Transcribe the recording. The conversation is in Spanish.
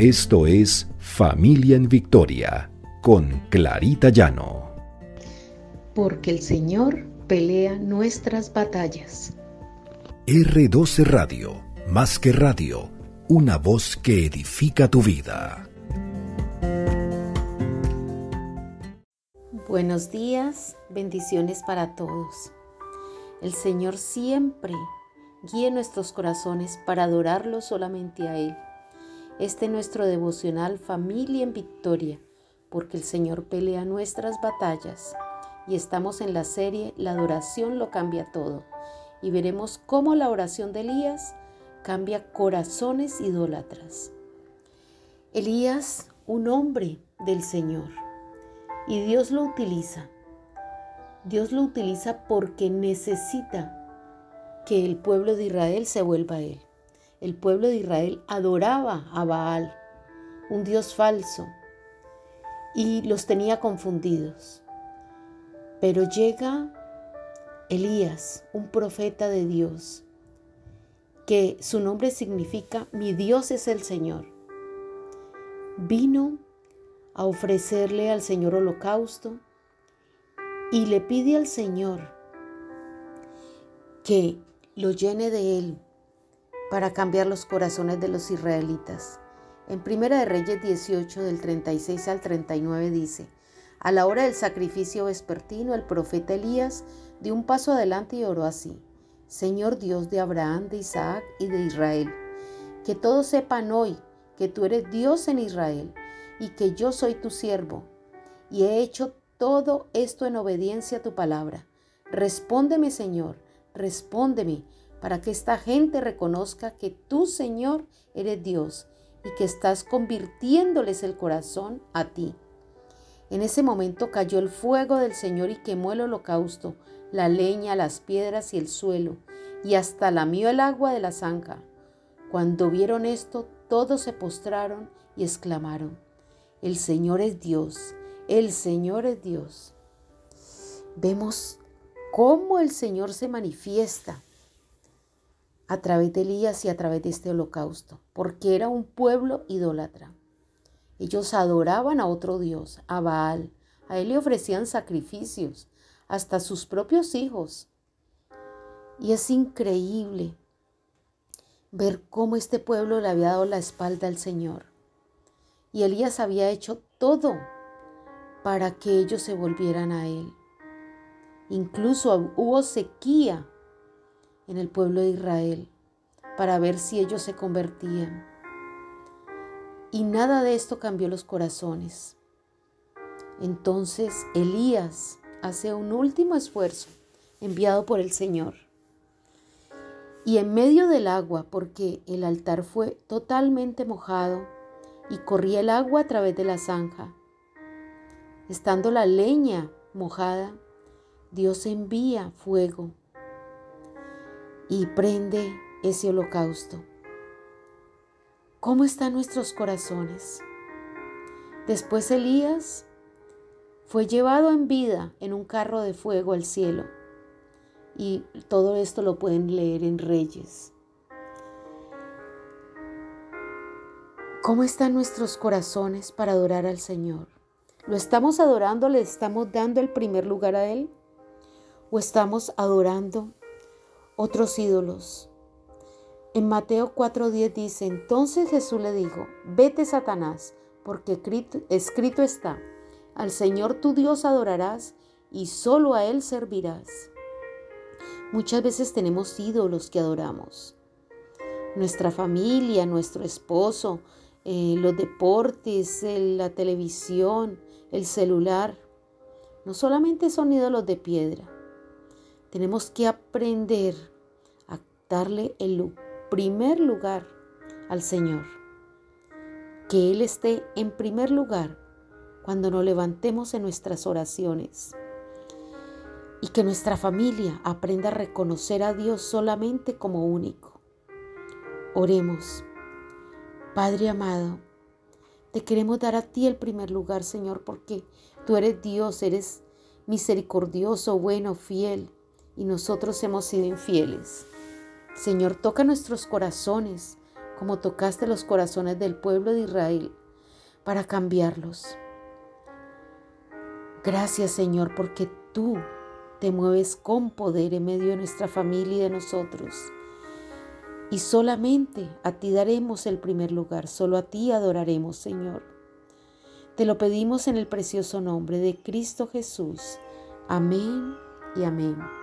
Esto es Familia en Victoria con Clarita Llano. Porque el Señor pelea nuestras batallas. R12 Radio, más que radio, una voz que edifica tu vida. Buenos días, bendiciones para todos. El Señor siempre guíe nuestros corazones para adorarlo solamente a Él. Este es nuestro devocional Familia en Victoria, porque el Señor pelea nuestras batallas y estamos en la serie La adoración lo cambia todo y veremos cómo la oración de Elías cambia corazones idólatras. Elías, un hombre del Señor, y Dios lo utiliza. Dios lo utiliza porque necesita que el pueblo de Israel se vuelva a él. El pueblo de Israel adoraba a Baal, un dios falso, y los tenía confundidos. Pero llega Elías, un profeta de Dios, que su nombre significa mi Dios es el Señor. Vino a ofrecerle al Señor holocausto y le pide al Señor que lo llene de él para cambiar los corazones de los israelitas. En Primera de Reyes 18 del 36 al 39 dice, a la hora del sacrificio vespertino el profeta Elías dio un paso adelante y oró así, Señor Dios de Abraham, de Isaac y de Israel, que todos sepan hoy que tú eres Dios en Israel y que yo soy tu siervo, y he hecho todo esto en obediencia a tu palabra. Respóndeme, Señor, respóndeme, para que esta gente reconozca que tú, Señor, eres Dios y que estás convirtiéndoles el corazón a ti. En ese momento cayó el fuego del Señor y quemó el holocausto, la leña, las piedras y el suelo, y hasta lamió el agua de la zanja. Cuando vieron esto, todos se postraron y exclamaron, El Señor es Dios, el Señor es Dios. Vemos cómo el Señor se manifiesta a través de Elías y a través de este holocausto, porque era un pueblo idólatra. Ellos adoraban a otro Dios, a Baal. A él le ofrecían sacrificios, hasta sus propios hijos. Y es increíble ver cómo este pueblo le había dado la espalda al Señor. Y Elías había hecho todo para que ellos se volvieran a él. Incluso hubo sequía en el pueblo de Israel para ver si ellos se convertían. Y nada de esto cambió los corazones. Entonces Elías hace un último esfuerzo enviado por el Señor. Y en medio del agua, porque el altar fue totalmente mojado y corría el agua a través de la zanja, estando la leña mojada, Dios envía fuego y prende ese holocausto. ¿Cómo están nuestros corazones? Después Elías fue llevado en vida en un carro de fuego al cielo. Y todo esto lo pueden leer en Reyes. ¿Cómo están nuestros corazones para adorar al Señor? ¿Lo estamos adorando? ¿Le estamos dando el primer lugar a Él? o estamos adorando otros ídolos. En Mateo 4:10 dice, entonces Jesús le dijo, vete Satanás, porque escrito está, al Señor tu Dios adorarás y solo a Él servirás. Muchas veces tenemos ídolos que adoramos. Nuestra familia, nuestro esposo, eh, los deportes, la televisión, el celular. No solamente son ídolos de piedra, tenemos que aprender darle el primer lugar al Señor. Que Él esté en primer lugar cuando nos levantemos en nuestras oraciones. Y que nuestra familia aprenda a reconocer a Dios solamente como único. Oremos. Padre amado, te queremos dar a ti el primer lugar, Señor, porque tú eres Dios, eres misericordioso, bueno, fiel y nosotros hemos sido infieles. Señor, toca nuestros corazones como tocaste los corazones del pueblo de Israel para cambiarlos. Gracias Señor porque tú te mueves con poder en medio de nuestra familia y de nosotros. Y solamente a ti daremos el primer lugar, solo a ti adoraremos Señor. Te lo pedimos en el precioso nombre de Cristo Jesús. Amén y amén.